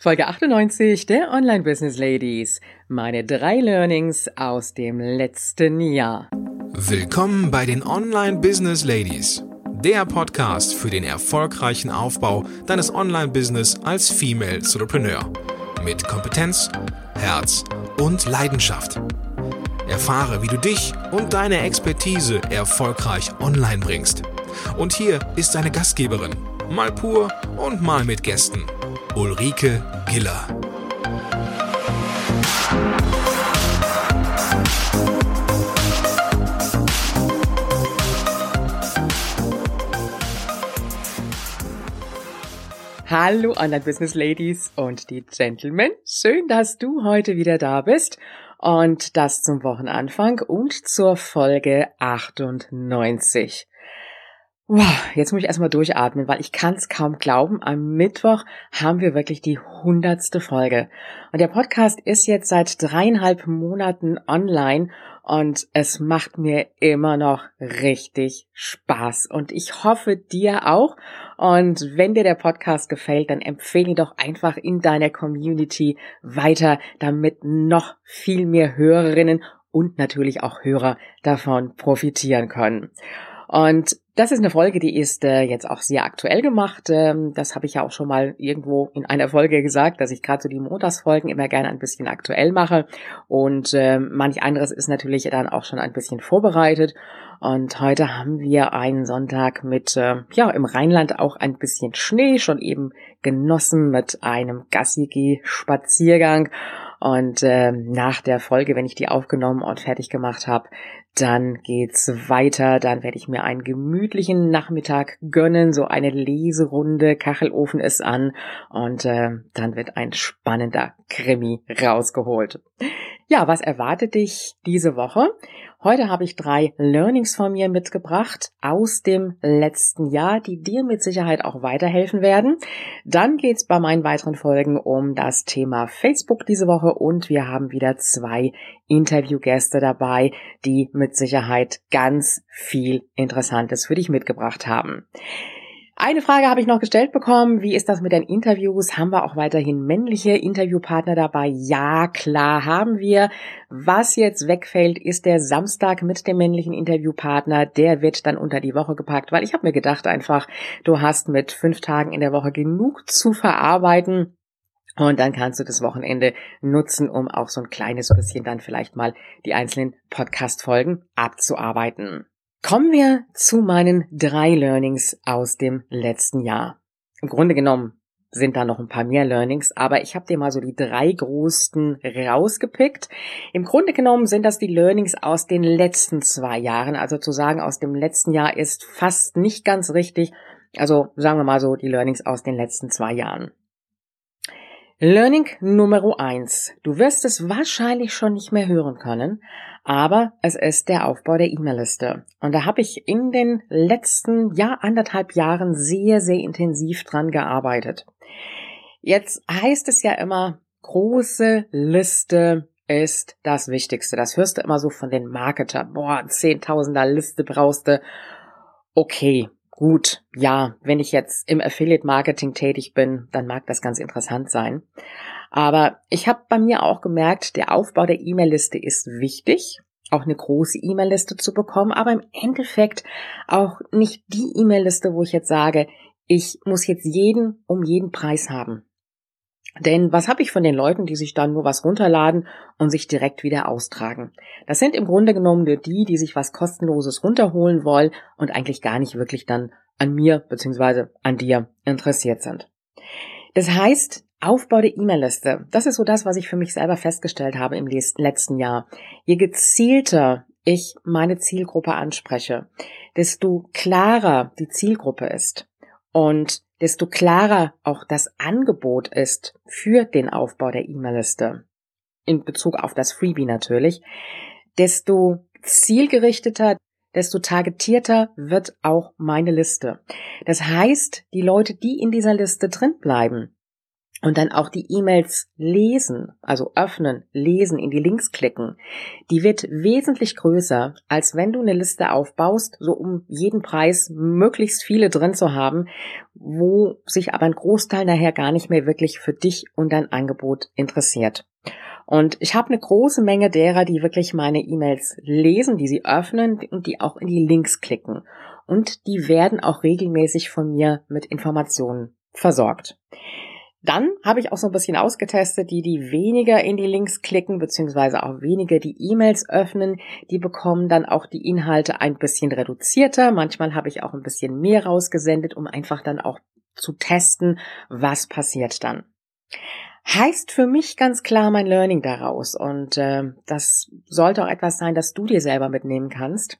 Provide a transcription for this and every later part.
Folge 98 der Online Business Ladies. Meine drei Learnings aus dem letzten Jahr. Willkommen bei den Online Business Ladies. Der Podcast für den erfolgreichen Aufbau deines Online-Business als Female Entrepreneur. Mit Kompetenz, Herz und Leidenschaft. Erfahre, wie du dich und deine Expertise erfolgreich online bringst. Und hier ist deine Gastgeberin, mal pur und mal mit Gästen. Ulrike Giller. Hallo Online Business Ladies und die Gentlemen. Schön, dass du heute wieder da bist und das zum Wochenanfang und zur Folge 98. Wow, jetzt muss ich erstmal durchatmen, weil ich kann es kaum glauben. Am Mittwoch haben wir wirklich die hundertste Folge. Und der Podcast ist jetzt seit dreieinhalb Monaten online und es macht mir immer noch richtig Spaß. Und ich hoffe dir auch. Und wenn dir der Podcast gefällt, dann empfehle ihn doch einfach in deiner Community weiter, damit noch viel mehr Hörerinnen und natürlich auch Hörer davon profitieren können. Und das ist eine Folge, die ist äh, jetzt auch sehr aktuell gemacht. Ähm, das habe ich ja auch schon mal irgendwo in einer Folge gesagt, dass ich gerade so die Montagsfolgen immer gerne ein bisschen aktuell mache. Und äh, manch anderes ist natürlich dann auch schon ein bisschen vorbereitet. Und heute haben wir einen Sonntag mit, äh, ja, im Rheinland auch ein bisschen Schnee, schon eben genossen mit einem Gassigi-Spaziergang. Und äh, nach der Folge, wenn ich die aufgenommen und fertig gemacht habe, dann geht's weiter. Dann werde ich mir einen gemütlichen Nachmittag gönnen, so eine Leserunde. Kachelofen ist an und äh, dann wird ein spannender Krimi rausgeholt. Ja, was erwartet dich diese Woche? Heute habe ich drei Learnings von mir mitgebracht aus dem letzten Jahr, die dir mit Sicherheit auch weiterhelfen werden. Dann geht's bei meinen weiteren Folgen um das Thema Facebook diese Woche und wir haben wieder zwei Interviewgäste dabei, die mit Sicherheit ganz viel Interessantes für dich mitgebracht haben. Eine Frage habe ich noch gestellt bekommen. Wie ist das mit den Interviews? Haben wir auch weiterhin männliche Interviewpartner dabei? Ja, klar haben wir. Was jetzt wegfällt, ist der Samstag mit dem männlichen Interviewpartner. Der wird dann unter die Woche gepackt, weil ich habe mir gedacht einfach, du hast mit fünf Tagen in der Woche genug zu verarbeiten. Und dann kannst du das Wochenende nutzen, um auch so ein kleines bisschen dann vielleicht mal die einzelnen Podcast-Folgen abzuarbeiten. Kommen wir zu meinen drei Learnings aus dem letzten Jahr. Im Grunde genommen sind da noch ein paar mehr Learnings, aber ich habe dir mal so die drei größten rausgepickt. Im Grunde genommen sind das die Learnings aus den letzten zwei Jahren. Also zu sagen, aus dem letzten Jahr ist fast nicht ganz richtig. Also sagen wir mal so die Learnings aus den letzten zwei Jahren. Learning Nummer eins. Du wirst es wahrscheinlich schon nicht mehr hören können, aber es ist der Aufbau der E-Mail-Liste. Und da habe ich in den letzten, ja, anderthalb Jahren sehr, sehr intensiv dran gearbeitet. Jetzt heißt es ja immer, große Liste ist das Wichtigste. Das hörst du immer so von den Marketern. Boah, Zehntausender Liste brauchst du. Okay, Gut, ja, wenn ich jetzt im Affiliate Marketing tätig bin, dann mag das ganz interessant sein. Aber ich habe bei mir auch gemerkt, der Aufbau der E-Mail-Liste ist wichtig, auch eine große E-Mail-Liste zu bekommen, aber im Endeffekt auch nicht die E-Mail-Liste, wo ich jetzt sage, ich muss jetzt jeden um jeden Preis haben. Denn was habe ich von den Leuten, die sich dann nur was runterladen und sich direkt wieder austragen? Das sind im Grunde genommen nur die, die sich was kostenloses runterholen wollen und eigentlich gar nicht wirklich dann an mir bzw. an dir interessiert sind. Das heißt, Aufbau der E-Mail-Liste, das ist so das, was ich für mich selber festgestellt habe im letzten Jahr. Je gezielter ich meine Zielgruppe anspreche, desto klarer die Zielgruppe ist und desto klarer auch das Angebot ist für den Aufbau der E-Mail-Liste, in Bezug auf das Freebie natürlich, desto zielgerichteter, desto targetierter wird auch meine Liste. Das heißt, die Leute, die in dieser Liste drin bleiben, und dann auch die E-Mails lesen, also öffnen, lesen, in die Links klicken, die wird wesentlich größer, als wenn du eine Liste aufbaust, so um jeden Preis möglichst viele drin zu haben, wo sich aber ein Großteil nachher gar nicht mehr wirklich für dich und dein Angebot interessiert. Und ich habe eine große Menge derer, die wirklich meine E-Mails lesen, die sie öffnen und die auch in die Links klicken. Und die werden auch regelmäßig von mir mit Informationen versorgt. Dann habe ich auch so ein bisschen ausgetestet, die, die weniger in die Links klicken, beziehungsweise auch weniger die E-Mails öffnen, die bekommen dann auch die Inhalte ein bisschen reduzierter. Manchmal habe ich auch ein bisschen mehr rausgesendet, um einfach dann auch zu testen, was passiert dann. Heißt für mich ganz klar mein Learning daraus und äh, das sollte auch etwas sein, das du dir selber mitnehmen kannst.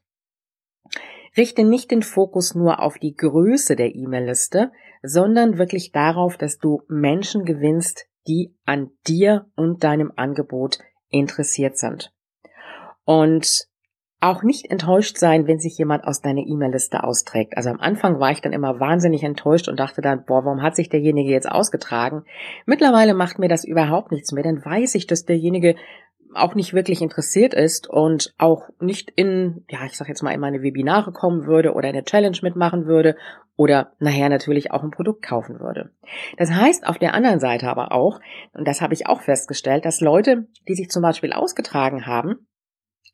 Richte nicht den Fokus nur auf die Größe der E-Mail-Liste, sondern wirklich darauf, dass du Menschen gewinnst, die an dir und deinem Angebot interessiert sind. Und auch nicht enttäuscht sein, wenn sich jemand aus deiner E-Mail-Liste austrägt. Also am Anfang war ich dann immer wahnsinnig enttäuscht und dachte dann, boah, warum hat sich derjenige jetzt ausgetragen? Mittlerweile macht mir das überhaupt nichts mehr. Dann weiß ich, dass derjenige auch nicht wirklich interessiert ist und auch nicht in, ja, ich sag jetzt mal in meine Webinare kommen würde oder eine Challenge mitmachen würde oder nachher natürlich auch ein Produkt kaufen würde. Das heißt auf der anderen Seite aber auch, und das habe ich auch festgestellt, dass Leute, die sich zum Beispiel ausgetragen haben,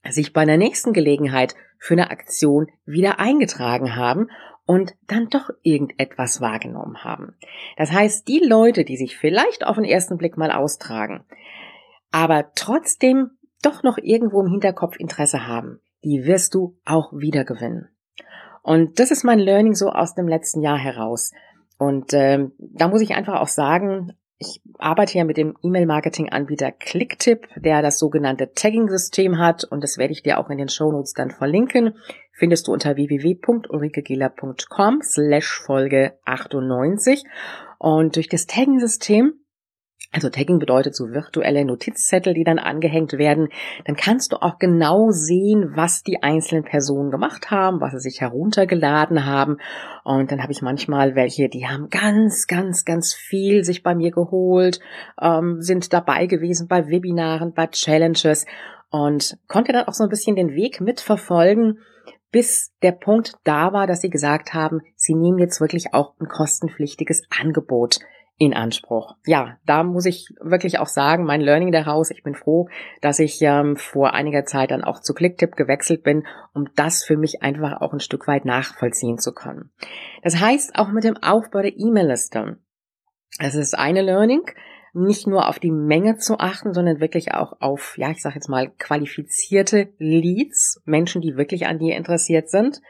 sich bei der nächsten Gelegenheit für eine Aktion wieder eingetragen haben und dann doch irgendetwas wahrgenommen haben. Das heißt, die Leute, die sich vielleicht auf den ersten Blick mal austragen, aber trotzdem doch noch irgendwo im Hinterkopf Interesse haben, die wirst du auch wieder gewinnen. Und das ist mein Learning so aus dem letzten Jahr heraus. Und ähm, da muss ich einfach auch sagen, ich arbeite ja mit dem E-Mail-Marketing-Anbieter Clicktip, der das sogenannte Tagging-System hat und das werde ich dir auch in den Shownotes dann verlinken. Findest du unter www.ulrikegela.com slash Folge 98. Und durch das Tagging-System also Tagging bedeutet so virtuelle Notizzettel, die dann angehängt werden. Dann kannst du auch genau sehen, was die einzelnen Personen gemacht haben, was sie sich heruntergeladen haben. Und dann habe ich manchmal welche, die haben ganz, ganz, ganz viel sich bei mir geholt, ähm, sind dabei gewesen bei Webinaren, bei Challenges und konnte dann auch so ein bisschen den Weg mitverfolgen, bis der Punkt da war, dass sie gesagt haben, sie nehmen jetzt wirklich auch ein kostenpflichtiges Angebot in Anspruch. Ja, da muss ich wirklich auch sagen, mein Learning daraus, ich bin froh, dass ich ähm, vor einiger Zeit dann auch zu Clicktip gewechselt bin, um das für mich einfach auch ein Stück weit nachvollziehen zu können. Das heißt, auch mit dem Aufbau der E-Mail-Liste. Es ist eine Learning, nicht nur auf die Menge zu achten, sondern wirklich auch auf, ja, ich sage jetzt mal, qualifizierte Leads, Menschen, die wirklich an dir interessiert sind.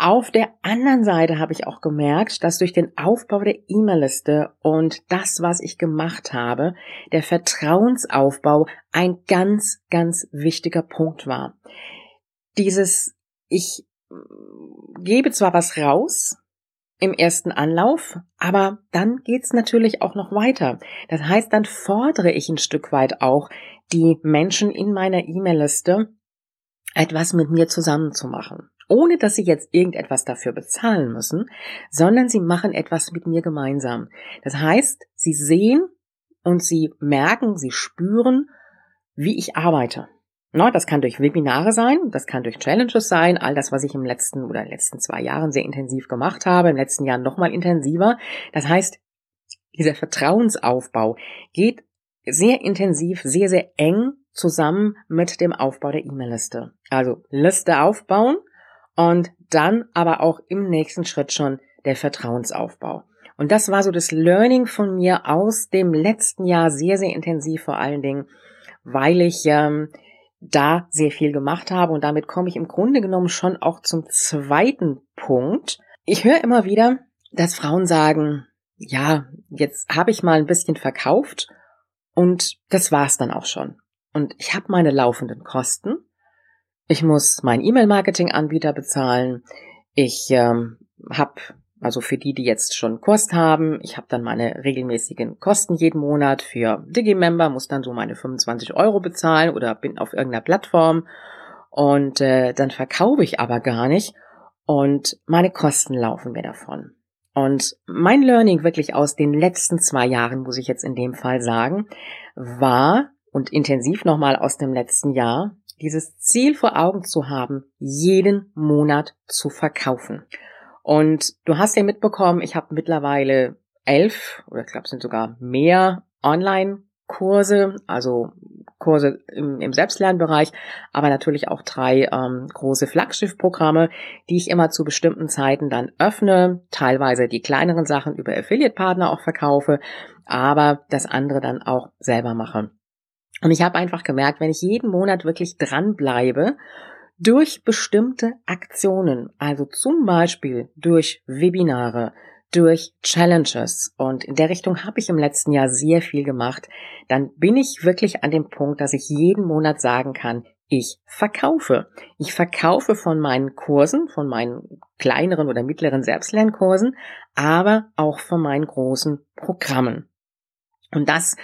Auf der anderen Seite habe ich auch gemerkt, dass durch den Aufbau der E-Mail-Liste und das, was ich gemacht habe, der Vertrauensaufbau ein ganz, ganz wichtiger Punkt war. Dieses, ich gebe zwar was raus im ersten Anlauf, aber dann geht's natürlich auch noch weiter. Das heißt, dann fordere ich ein Stück weit auch die Menschen in meiner E-Mail-Liste, etwas mit mir zusammen zu machen ohne dass sie jetzt irgendetwas dafür bezahlen müssen, sondern sie machen etwas mit mir gemeinsam. Das heißt, sie sehen und sie merken, sie spüren, wie ich arbeite. Das kann durch Webinare sein, das kann durch Challenges sein, all das, was ich im letzten oder in den letzten zwei Jahren sehr intensiv gemacht habe, im letzten Jahr nochmal intensiver. Das heißt, dieser Vertrauensaufbau geht sehr intensiv, sehr, sehr eng zusammen mit dem Aufbau der E-Mail-Liste. Also Liste aufbauen, und dann aber auch im nächsten Schritt schon der Vertrauensaufbau. Und das war so das Learning von mir aus dem letzten Jahr sehr, sehr intensiv vor allen Dingen, weil ich ähm, da sehr viel gemacht habe und damit komme ich im Grunde genommen schon auch zum zweiten Punkt. Ich höre immer wieder, dass Frauen sagen, ja, jetzt habe ich mal ein bisschen verkauft und das war's dann auch schon. Und ich habe meine laufenden Kosten ich muss meinen E-Mail-Marketing-Anbieter bezahlen. Ich ähm, habe, also für die, die jetzt schon Kurs haben, ich habe dann meine regelmäßigen Kosten jeden Monat. Für Digimember muss dann so meine 25 Euro bezahlen oder bin auf irgendeiner Plattform. Und äh, dann verkaufe ich aber gar nicht und meine Kosten laufen mir davon. Und mein Learning wirklich aus den letzten zwei Jahren, muss ich jetzt in dem Fall sagen, war und intensiv nochmal aus dem letzten Jahr, dieses Ziel vor Augen zu haben, jeden Monat zu verkaufen. Und du hast ja mitbekommen, ich habe mittlerweile elf oder ich glaube es sind sogar mehr Online-Kurse, also Kurse im, im Selbstlernbereich, aber natürlich auch drei ähm, große Flaggschiff-Programme, die ich immer zu bestimmten Zeiten dann öffne, teilweise die kleineren Sachen über Affiliate-Partner auch verkaufe, aber das andere dann auch selber mache. Und ich habe einfach gemerkt, wenn ich jeden Monat wirklich dranbleibe, durch bestimmte Aktionen, also zum Beispiel durch Webinare, durch Challenges und in der Richtung habe ich im letzten Jahr sehr viel gemacht, dann bin ich wirklich an dem Punkt, dass ich jeden Monat sagen kann, ich verkaufe. Ich verkaufe von meinen Kursen, von meinen kleineren oder mittleren Selbstlernkursen, aber auch von meinen großen Programmen. Und das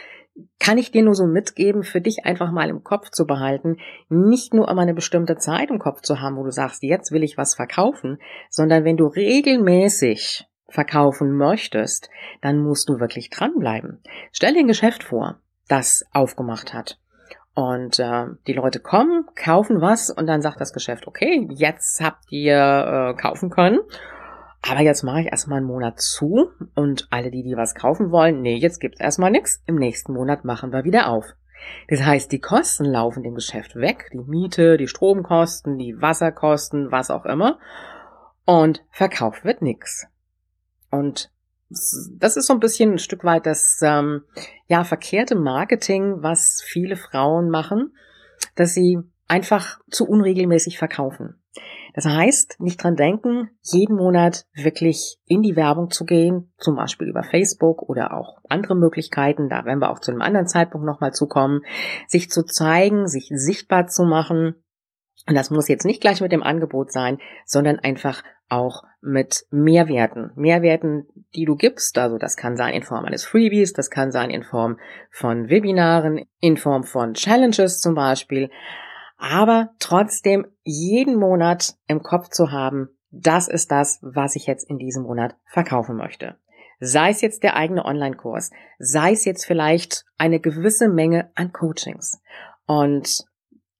kann ich dir nur so mitgeben, für dich einfach mal im Kopf zu behalten, nicht nur immer eine bestimmte Zeit im Kopf zu haben, wo du sagst, jetzt will ich was verkaufen, sondern wenn du regelmäßig verkaufen möchtest, dann musst du wirklich dranbleiben. Stell dir ein Geschäft vor, das aufgemacht hat. Und äh, die Leute kommen, kaufen was und dann sagt das Geschäft, okay, jetzt habt ihr äh, kaufen können. Aber jetzt mache ich erstmal einen Monat zu und alle, die, die was kaufen wollen, nee, jetzt gibt's erstmal nichts. Im nächsten Monat machen wir wieder auf. Das heißt, die Kosten laufen dem Geschäft weg, die Miete, die Stromkosten, die Wasserkosten, was auch immer. Und verkauft wird nix. Und das ist so ein bisschen ein Stück weit das ähm, ja verkehrte Marketing, was viele Frauen machen, dass sie einfach zu unregelmäßig verkaufen. Das heißt, nicht dran denken, jeden Monat wirklich in die Werbung zu gehen, zum Beispiel über Facebook oder auch andere Möglichkeiten, da werden wir auch zu einem anderen Zeitpunkt nochmal zukommen, sich zu zeigen, sich sichtbar zu machen. Und das muss jetzt nicht gleich mit dem Angebot sein, sondern einfach auch mit Mehrwerten. Mehrwerten, die du gibst. Also das kann sein in Form eines Freebies, das kann sein in Form von Webinaren, in Form von Challenges zum Beispiel aber trotzdem jeden Monat im Kopf zu haben, das ist das, was ich jetzt in diesem Monat verkaufen möchte. Sei es jetzt der eigene Online-Kurs, sei es jetzt vielleicht eine gewisse Menge an Coachings. Und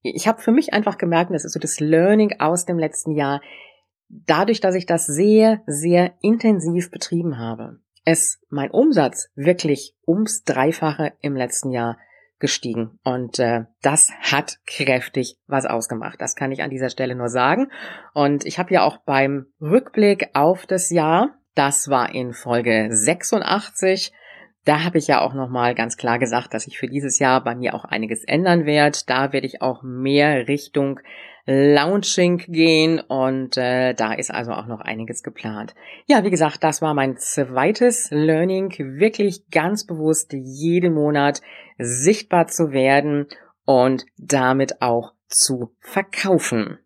ich habe für mich einfach gemerkt, das ist so das Learning aus dem letzten Jahr, dadurch, dass ich das sehr, sehr intensiv betrieben habe, es mein Umsatz wirklich ums Dreifache im letzten Jahr gestiegen. Und äh, das hat kräftig was ausgemacht. Das kann ich an dieser Stelle nur sagen. Und ich habe ja auch beim Rückblick auf das Jahr, das war in Folge 86, da habe ich ja auch nochmal ganz klar gesagt, dass ich für dieses Jahr bei mir auch einiges ändern werde. Da werde ich auch mehr Richtung Launching gehen und äh, da ist also auch noch einiges geplant. Ja, wie gesagt, das war mein zweites Learning, wirklich ganz bewusst jeden Monat sichtbar zu werden und damit auch zu verkaufen.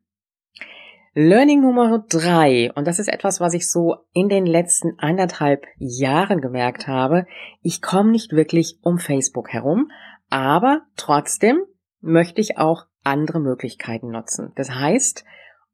Learning Nummer drei, und das ist etwas, was ich so in den letzten anderthalb Jahren gemerkt habe, ich komme nicht wirklich um Facebook herum, aber trotzdem möchte ich auch andere Möglichkeiten nutzen. Das heißt,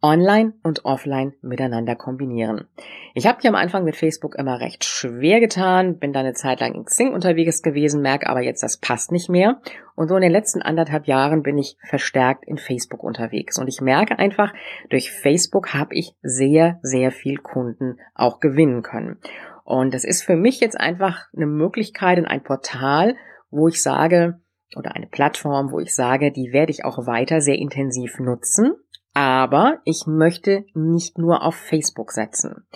online und offline miteinander kombinieren. Ich habe hier am Anfang mit Facebook immer recht schwer getan, bin da eine Zeit lang in Xing unterwegs gewesen, merke aber jetzt, das passt nicht mehr. Und so in den letzten anderthalb Jahren bin ich verstärkt in Facebook unterwegs. Und ich merke einfach, durch Facebook habe ich sehr, sehr viel Kunden auch gewinnen können. Und das ist für mich jetzt einfach eine Möglichkeit und ein Portal, wo ich sage, oder eine Plattform, wo ich sage, die werde ich auch weiter sehr intensiv nutzen. Aber ich möchte nicht nur auf Facebook setzen.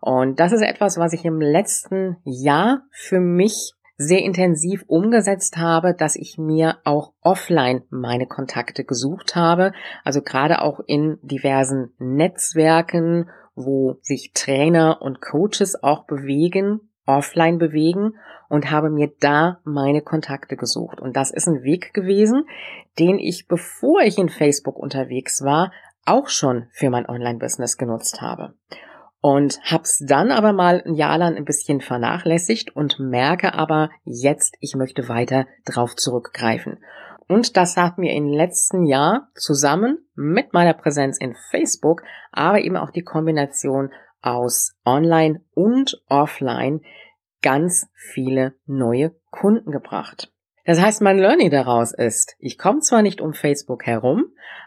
Und das ist etwas, was ich im letzten Jahr für mich sehr intensiv umgesetzt habe, dass ich mir auch offline meine Kontakte gesucht habe. Also gerade auch in diversen Netzwerken, wo sich Trainer und Coaches auch bewegen, offline bewegen und habe mir da meine Kontakte gesucht. Und das ist ein Weg gewesen, den ich, bevor ich in Facebook unterwegs war, auch schon für mein Online-Business genutzt habe. Und hab's dann aber mal ein Jahr lang ein bisschen vernachlässigt und merke aber jetzt, ich möchte weiter drauf zurückgreifen. Und das hat mir im letzten Jahr zusammen mit meiner Präsenz in Facebook, aber eben auch die Kombination aus Online und Offline ganz viele neue Kunden gebracht. Das heißt, mein Learning daraus ist, ich komme zwar nicht um Facebook herum,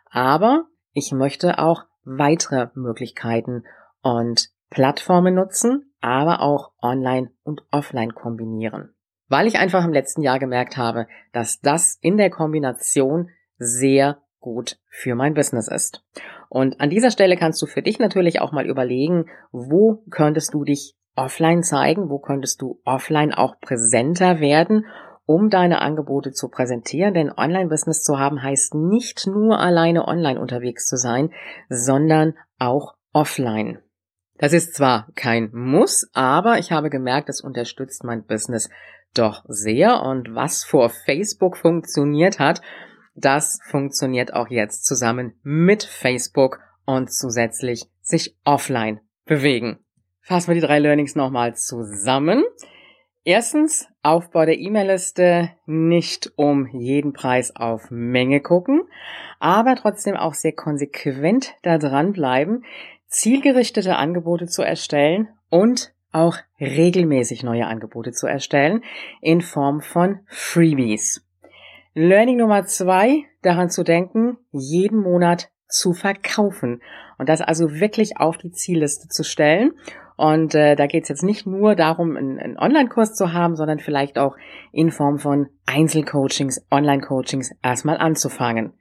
aber ich möchte auch weitere Möglichkeiten und Plattformen nutzen, aber auch online und offline kombinieren. Weil ich einfach im letzten Jahr gemerkt habe, dass das in der Kombination sehr gut für mein Business ist. Und an dieser Stelle kannst du für dich natürlich auch mal überlegen, wo könntest du dich offline zeigen, wo könntest du offline auch präsenter werden, um deine Angebote zu präsentieren. Denn Online-Business zu haben heißt nicht nur alleine online unterwegs zu sein, sondern auch offline. Das ist zwar kein Muss, aber ich habe gemerkt, es unterstützt mein Business doch sehr. Und was vor Facebook funktioniert hat, das funktioniert auch jetzt zusammen mit Facebook und zusätzlich sich offline bewegen. Fassen wir die drei Learnings nochmal zusammen. Erstens, Aufbau der E-Mail-Liste nicht um jeden Preis auf Menge gucken, aber trotzdem auch sehr konsequent da dranbleiben, zielgerichtete Angebote zu erstellen und auch regelmäßig neue Angebote zu erstellen in Form von Freebies. Learning Nummer zwei, daran zu denken, jeden Monat zu verkaufen und das also wirklich auf die Zielliste zu stellen. Und äh, da geht es jetzt nicht nur darum, einen, einen Online-Kurs zu haben, sondern vielleicht auch in Form von Einzelcoachings, Online-Coachings erstmal anzufangen.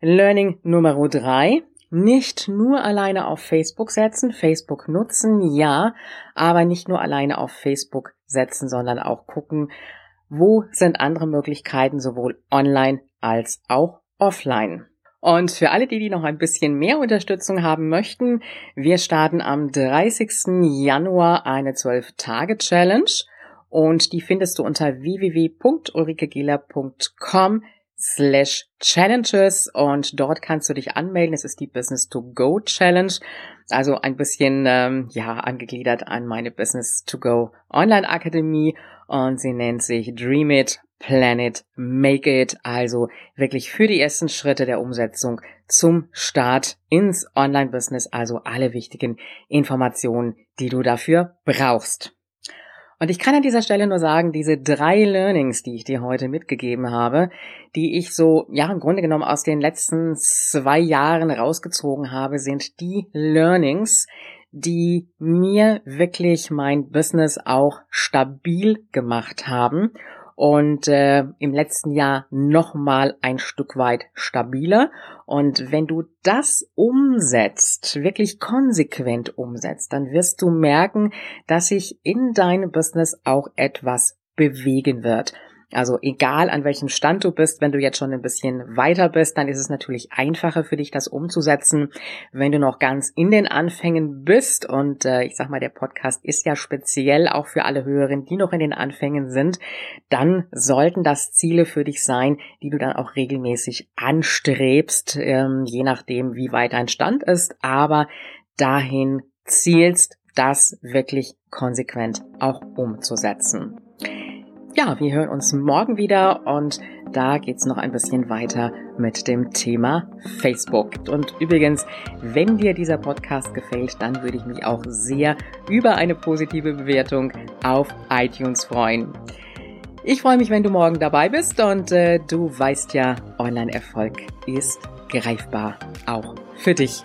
Learning Nummer drei, nicht nur alleine auf Facebook setzen, Facebook nutzen, ja, aber nicht nur alleine auf Facebook setzen, sondern auch gucken, wo sind andere Möglichkeiten sowohl online als auch offline. Und für alle, die, die noch ein bisschen mehr Unterstützung haben möchten, wir starten am 30. Januar eine 12-Tage-Challenge und die findest du unter www.ulrikegieler.com slash challenges und dort kannst du dich anmelden. Es ist die Business to Go Challenge, also ein bisschen ähm, ja angegliedert an meine Business to Go Online Akademie. Und sie nennt sich Dream It, Plan It, Make It, also wirklich für die ersten Schritte der Umsetzung zum Start ins Online Business, also alle wichtigen Informationen, die du dafür brauchst. Und ich kann an dieser Stelle nur sagen, diese drei Learnings, die ich dir heute mitgegeben habe, die ich so, ja, im Grunde genommen aus den letzten zwei Jahren rausgezogen habe, sind die Learnings, die mir wirklich mein Business auch stabil gemacht haben und äh, im letzten Jahr nochmal ein Stück weit stabiler. Und wenn du das umsetzt, wirklich konsequent umsetzt, dann wirst du merken, dass sich in deinem Business auch etwas bewegen wird. Also egal an welchem Stand du bist, wenn du jetzt schon ein bisschen weiter bist, dann ist es natürlich einfacher für dich, das umzusetzen. Wenn du noch ganz in den Anfängen bist und äh, ich sag mal, der Podcast ist ja speziell auch für alle Hörerinnen, die noch in den Anfängen sind, dann sollten das Ziele für dich sein, die du dann auch regelmäßig anstrebst, ähm, je nachdem, wie weit dein Stand ist, aber dahin zielst, das wirklich konsequent auch umzusetzen ja, wir hören uns morgen wieder und da geht's noch ein bisschen weiter mit dem Thema Facebook. Und übrigens, wenn dir dieser Podcast gefällt, dann würde ich mich auch sehr über eine positive Bewertung auf iTunes freuen. Ich freue mich, wenn du morgen dabei bist und äh, du weißt ja, Online-Erfolg ist greifbar, auch für dich.